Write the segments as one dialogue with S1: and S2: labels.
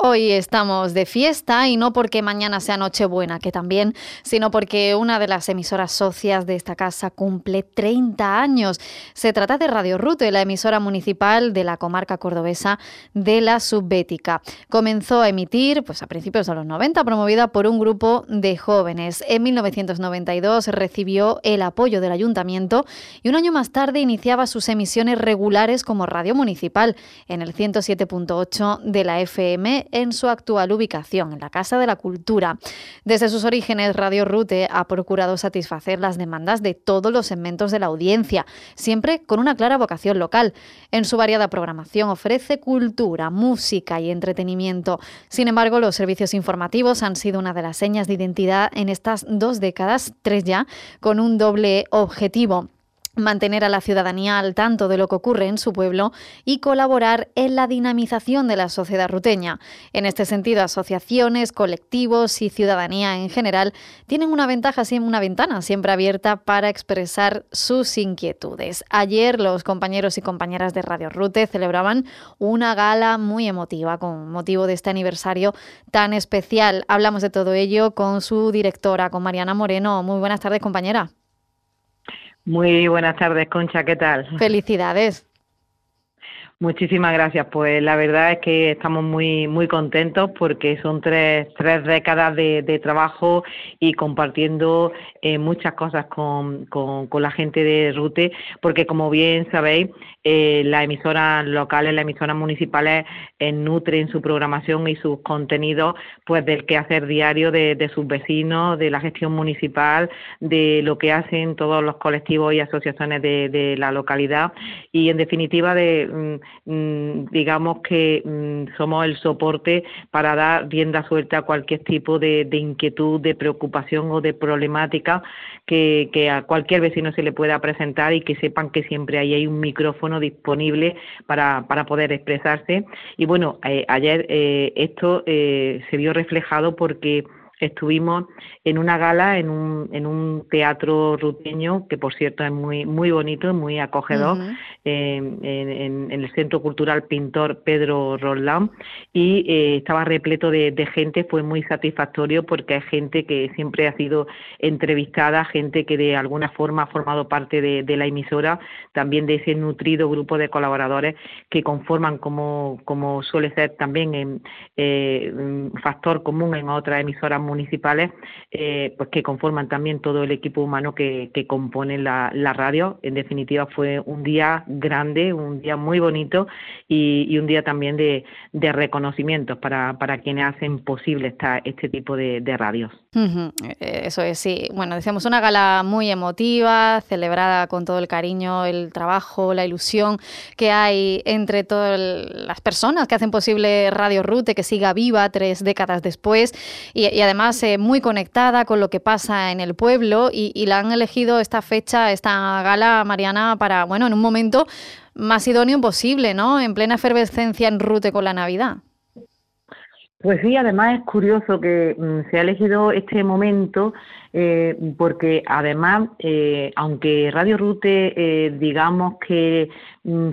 S1: Hoy estamos de fiesta y no porque mañana sea Nochebuena, que también, sino porque una de las emisoras socias de esta casa cumple 30 años. Se trata de Radio Rute, la emisora municipal de la comarca cordobesa de la Subbética. Comenzó a emitir pues, a principios de los 90, promovida por un grupo de jóvenes. En 1992 recibió el apoyo del ayuntamiento y un año más tarde iniciaba sus emisiones regulares como radio municipal en el 107.8 de la FM en su actual ubicación, en la Casa de la Cultura. Desde sus orígenes, Radio Rute ha procurado satisfacer las demandas de todos los segmentos de la audiencia, siempre con una clara vocación local. En su variada programación ofrece cultura, música y entretenimiento. Sin embargo, los servicios informativos han sido una de las señas de identidad en estas dos décadas, tres ya, con un doble objetivo mantener a la ciudadanía al tanto de lo que ocurre en su pueblo y colaborar en la dinamización de la sociedad ruteña. En este sentido, asociaciones, colectivos y ciudadanía en general tienen una ventaja, una ventana siempre abierta para expresar sus inquietudes. Ayer los compañeros y compañeras de Radio Rute celebraban una gala muy emotiva con motivo de este aniversario tan especial. Hablamos de todo ello con su directora, con Mariana Moreno. Muy buenas tardes, compañera.
S2: Muy buenas tardes, Concha, ¿qué tal?
S1: Felicidades.
S2: Muchísimas gracias. Pues la verdad es que estamos muy muy contentos porque son tres, tres décadas de, trabajo y compartiendo eh, muchas cosas con, con, la gente de Rute, porque como bien sabéis, eh, las emisoras locales, las emisoras municipales eh, nutren su programación y sus contenidos pues del quehacer diario de, sus vecinos, de la gestión municipal, de lo que hacen todos los colectivos y asociaciones de, la localidad y en definitiva de mm, digamos que mm, somos el soporte para dar rienda suelta a cualquier tipo de, inquietud, de preocupación o de problemática que, que a cualquier vecino se le pueda presentar y que sepan que siempre ahí hay un micrófono disponible para, para poder expresarse. Y bueno, eh, ayer eh, esto eh, se vio reflejado porque estuvimos en una gala en un, en un teatro ruteño que por cierto es muy muy bonito muy acogedor en, el centro cultural pintor Pedro Roldán. Y eh, estaba repleto de, gente fue muy satisfactorio porque hay gente que siempre ha sido entrevistada gente que de alguna forma ha formado parte de, la emisora también de ese nutrido grupo de colaboradores que conforman como como suele ser también en, eh, un factor común en otras emisoras municipales, eh, pues que conforman también todo el equipo humano que, que compone la, radio. En definitiva, fue un día grande, un día muy bonito y, un día también de, de reconocimientos para, para quienes hacen posible esta, este tipo de, radios.
S1: Eh, eso es, sí. Bueno, decíamos una gala muy emotiva, celebrada con todo el cariño, el trabajo, la ilusión que hay entre todas las personas que hacen posible Radio Rute, que siga viva tres décadas después y, y además además eh, muy conectada con lo que pasa en el pueblo y, la han elegido esta fecha, esta gala, Mariana, para, bueno, en un momento más idóneo posible, ¿no? En plena efervescencia en rute con la Navidad.
S2: Pues sí, además es curioso que mm, se ha elegido este momento eh, porque además, eh, aunque Radio Rute, eh, digamos que mm,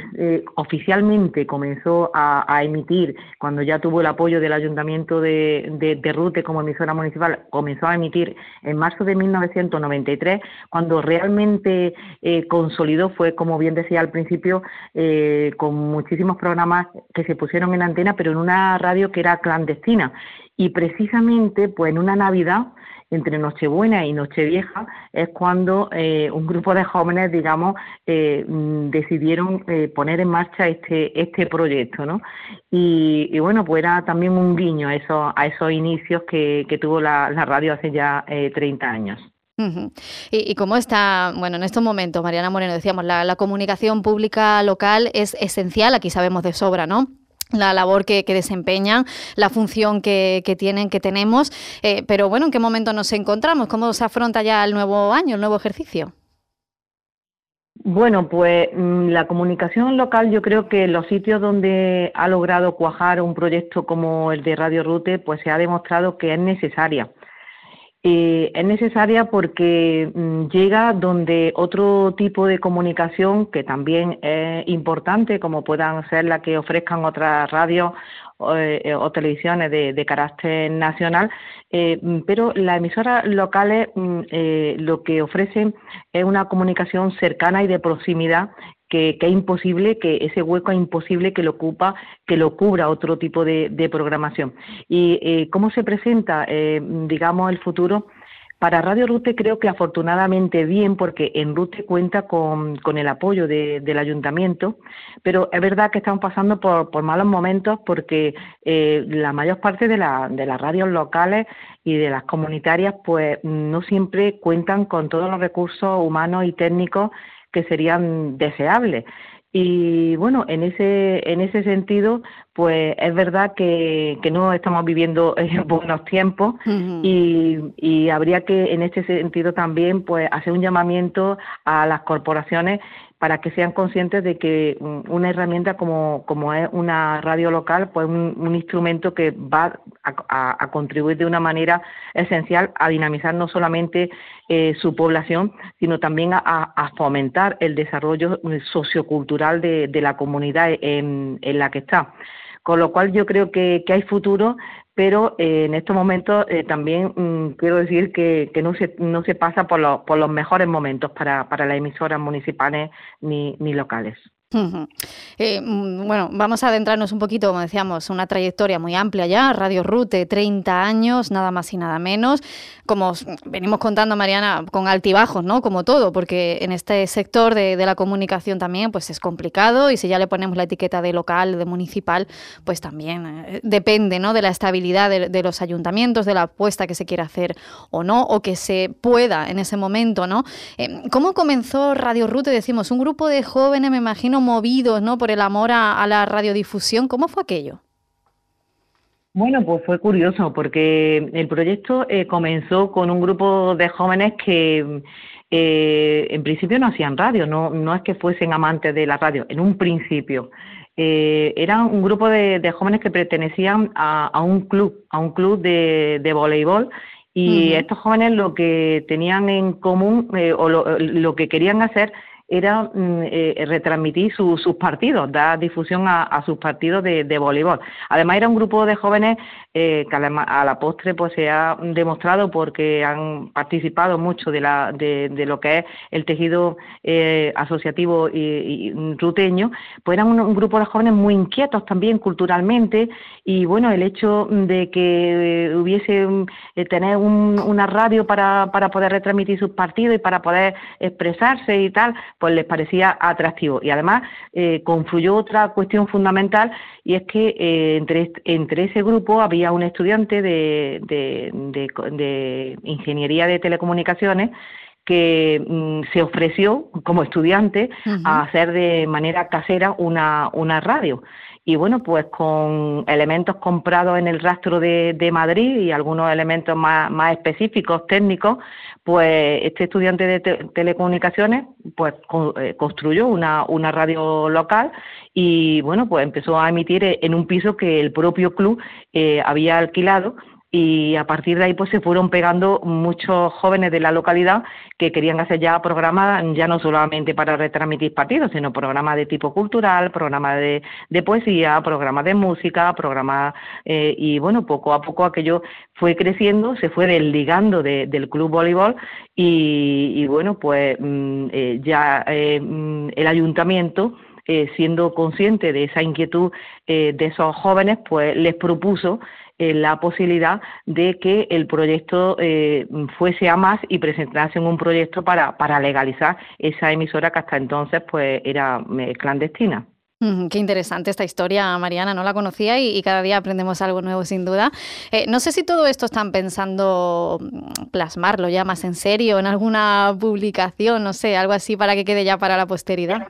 S2: oficialmente comenzó a, emitir, cuando ya tuvo el apoyo del Ayuntamiento de, Rute como emisora municipal, comenzó a emitir en marzo de 1993, cuando realmente consolidó fue, como bien decía al principio, con muchísimos programas que se pusieron en antena, pero en una radio que era clandestina. Y precisamente, pues en una Navidad, entre Nochebuena y Nochevieja es cuando eh, un grupo de jóvenes, digamos, eh, mm, decidieron eh, poner en marcha este este proyecto, ¿no? Y, bueno, pues era también un guiño a esos, a esos inicios que, tuvo la, radio hace ya 30 años.
S1: ¿Y, cómo está, bueno, en estos momentos, Mariana Moreno, decíamos, la comunicación pública local es esencial, aquí sabemos de sobra, ¿no? La labor que, desempeñan, la función que, tienen, que tenemos. Eh, pero bueno, ¿en qué momento nos encontramos? ¿Cómo se afronta ya el nuevo año, el nuevo ejercicio?
S2: Bueno, pues mm, la comunicación local yo creo que los sitios donde ha logrado cuajar un proyecto como el de Radio Rute, pues se ha demostrado que es necesaria. Eh, es necesaria porque mm, llega donde otro tipo de comunicación que también es importante, como puedan ser la que ofrezcan otras radios o, eh, televisiones de, carácter nacional, eh, mm, pero las emisoras locales mm, lo que ofrecen es una comunicación cercana y de proximidad que, es imposible, que ese hueco es imposible que lo ocupa, que lo cubra otro tipo de, programación. ¿Y eh, cómo se presenta, eh, digamos, el futuro? Para Radio Rute creo que afortunadamente bien, porque en Rute cuenta con, el apoyo del ayuntamiento, pero es verdad que estamos pasando por, malos momentos porque eh, la mayor parte de, de las radios locales y de las comunitarias pues no siempre cuentan con todos los recursos humanos y técnicos que serían deseables. Y bueno, en ese, en ese sentido, pues es verdad que, que no estamos viviendo en buenos tiempos y, y, habría que en este sentido también pues hacer un llamamiento a las corporaciones para que sean conscientes de que una herramienta como, como es una radio local, pues un, un instrumento que va a, contribuir de una manera esencial a dinamizar no solamente eh, su población, sino también a, fomentar el desarrollo sociocultural de, de la comunidad en, en la que está. Con lo cual yo creo que, hay futuro, pero eh, en estos momentos eh, también mm, quiero decir que, no, se, no se pasa por, los mejores momentos para, las emisoras municipales ni, ni locales.
S1: Eh, mm, bueno, vamos a adentrarnos un poquito, como decíamos, una trayectoria muy amplia ya, Radio Rute, 30 años, nada más y nada menos. Como venimos contando, Mariana, con altibajos, ¿no? Como todo, porque en este sector de, la comunicación también pues es complicado y si ya le ponemos la etiqueta de local, de municipal, pues también eh, depende, ¿no? De la estabilidad de, los ayuntamientos, de la apuesta que se quiera hacer o no, o que se pueda en ese momento, ¿no? Eh, ¿Cómo comenzó Radio Rute? Decimos, un grupo de jóvenes, me imagino, movidos ¿no? por el amor a, la radiodifusión. ¿Cómo fue aquello?
S2: Bueno, pues fue curioso porque el proyecto eh, comenzó con un grupo de jóvenes que eh, en principio no hacían radio, no, no es que fuesen amantes de la radio, en un principio. Eh, era un grupo de, jóvenes que pertenecían a, un club, a un club de, voleibol y estos jóvenes lo que tenían en común o lo, que querían hacer era mm, eh, retransmitir sus partidos, dar difusión a, sus partidos de, voleibol. Además era un grupo de jóvenes eh, que a la postre pues se ha demostrado porque han participado mucho de, la, de, lo que es el tejido eh, asociativo y, ruteño, pues eran un, grupo de jóvenes muy inquietos también culturalmente y bueno, el hecho de que hubiese tener una radio para poder retransmitir sus partidos y para poder expresarse y tal, pues les parecía atractivo. Y además eh, confluyó otra cuestión fundamental y es que eh, entre, entre ese grupo había un estudiante de, de, ingeniería de telecomunicaciones que mm, se ofreció como estudiante a hacer de manera casera una, una radio y bueno, pues con elementos comprados en el rastro de, Madrid y algunos elementos más, más, específicos, técnicos, pues este estudiante de telecomunicaciones pues eh, construyó una, una radio local y bueno, pues empezó a emitir en un piso que el propio club eh, había alquilado y a partir de ahí pues se fueron pegando muchos jóvenes de la localidad que querían hacer ya programas ya no solamente para retransmitir partidos, sino programas de tipo cultural, programas de, poesía, programas de música, programas eh, y bueno, poco a poco aquello fue creciendo, se fue desligando del club voleibol y, bueno, pues mm, eh, ya eh, mm, el ayuntamiento siendo consciente de esa inquietud de esos jóvenes, pues les propuso eh, la posibilidad de que el proyecto eh, fuese a más y presentase un proyecto para, para legalizar esa emisora que hasta entonces pues era eh, clandestina.
S1: qué interesante esta historia, Mariana, no la conocía y, cada día aprendemos algo nuevo sin duda. no sé si todo esto están pensando mm, plasmarlo ya más en serio en alguna publicación, no sé, algo así para que quede ya para la posteridad.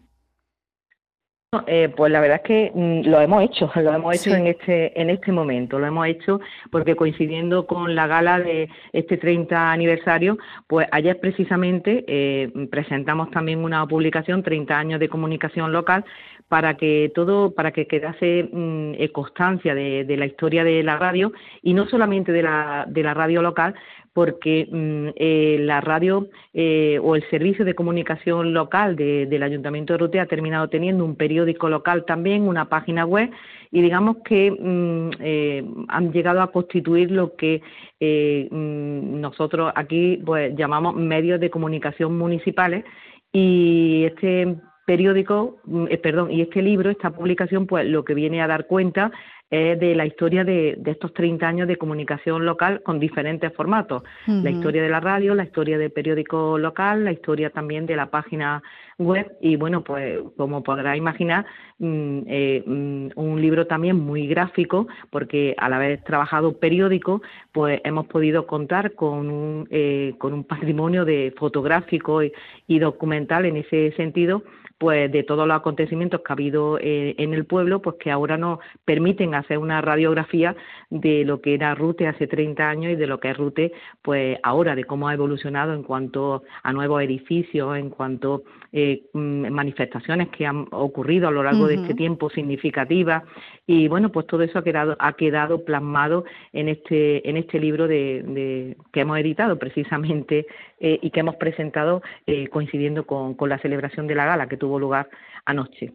S2: Eh, pues la verdad es que mm, lo hemos hecho, lo hemos hecho en este en este momento, lo hemos hecho porque coincidiendo con la gala de este 30 aniversario, pues ayer precisamente eh, presentamos también una publicación 30 años de comunicación local para que todo, para que quedase mm, eh, constancia de, de, la historia de la radio y no solamente de la, de la radio local, porque mm, eh, la radio eh, o el servicio de comunicación local del Ayuntamiento de Rute ha terminado teniendo un periódico local también, una página web, y digamos que mm, eh, han llegado a constituir lo que mm, nosotros aquí pues, llamamos medios de comunicación municipales y este periódico, perdón, y este libro, esta publicación, pues lo que viene a dar cuenta es de la historia de, estos 30 años de comunicación local con diferentes formatos. La historia de la radio, la historia del periódico local, la historia también de la página web y bueno, pues como podrá imaginar, mm, eh, mm, un libro también muy gráfico porque al haber trabajado periódico, pues hemos podido contar con un, eh, con un patrimonio de fotográfico y documental en ese sentido pues de todos los acontecimientos que ha habido eh, en el pueblo, pues que ahora nos permiten hacer una radiografía de lo que era Rute hace 30 años y de lo que es Rute pues ahora, de cómo ha evolucionado en cuanto a nuevos edificios, en cuanto eh, mm, manifestaciones que han ocurrido a lo largo de este tiempo significativas. Y bueno, pues todo eso ha quedado ha quedado plasmado en este en este libro de, que hemos editado precisamente eh, y que hemos presentado eh, coincidiendo con, con la celebración de la gala que tuvo lugar anoche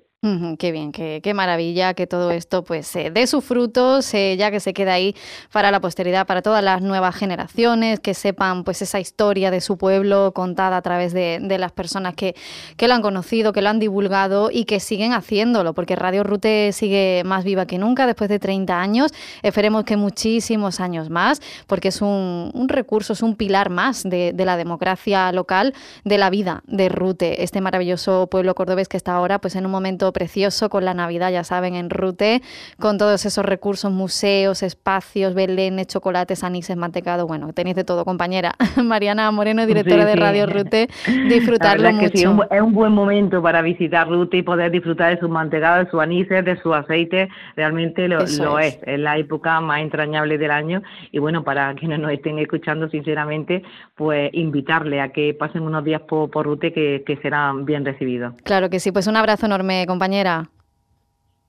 S1: qué bien, qué, maravilla que todo esto pues eh, dé sus frutos, eh, ya que se queda ahí para la posteridad, para todas las nuevas generaciones, que sepan pues esa historia de su pueblo contada a través de, las personas que, que, lo han conocido, que lo han divulgado y que siguen haciéndolo, porque Radio Rute sigue más viva que nunca después de 30 años, esperemos que muchísimos años más, porque es un, un recurso, es un pilar más de, de, la democracia local, de la vida de Rute, este maravilloso pueblo cordobés que está ahora pues en un momento precioso con la Navidad, ya saben, en Rute, con todos esos recursos, museos, espacios, belenes, chocolates, anises, mantecado. Bueno, tenéis de todo, compañera. Mariana Moreno, directora de Radio Rute, disfrutarlo mucho.
S2: es, un, buen momento para visitar Rute y poder disfrutar de sus mantecados, de sus anises, de su aceite. Realmente lo, es. es. la época más entrañable del año. Y bueno, para quienes nos estén escuchando, sinceramente, pues invitarle a que pasen unos días por, Rute que, que serán bien recibidos.
S1: Claro que sí, pues un abrazo enorme, compañera.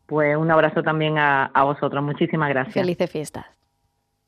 S2: Pues un abrazo también a, a vosotros. Muchísimas gracias.
S1: Felices fiestas.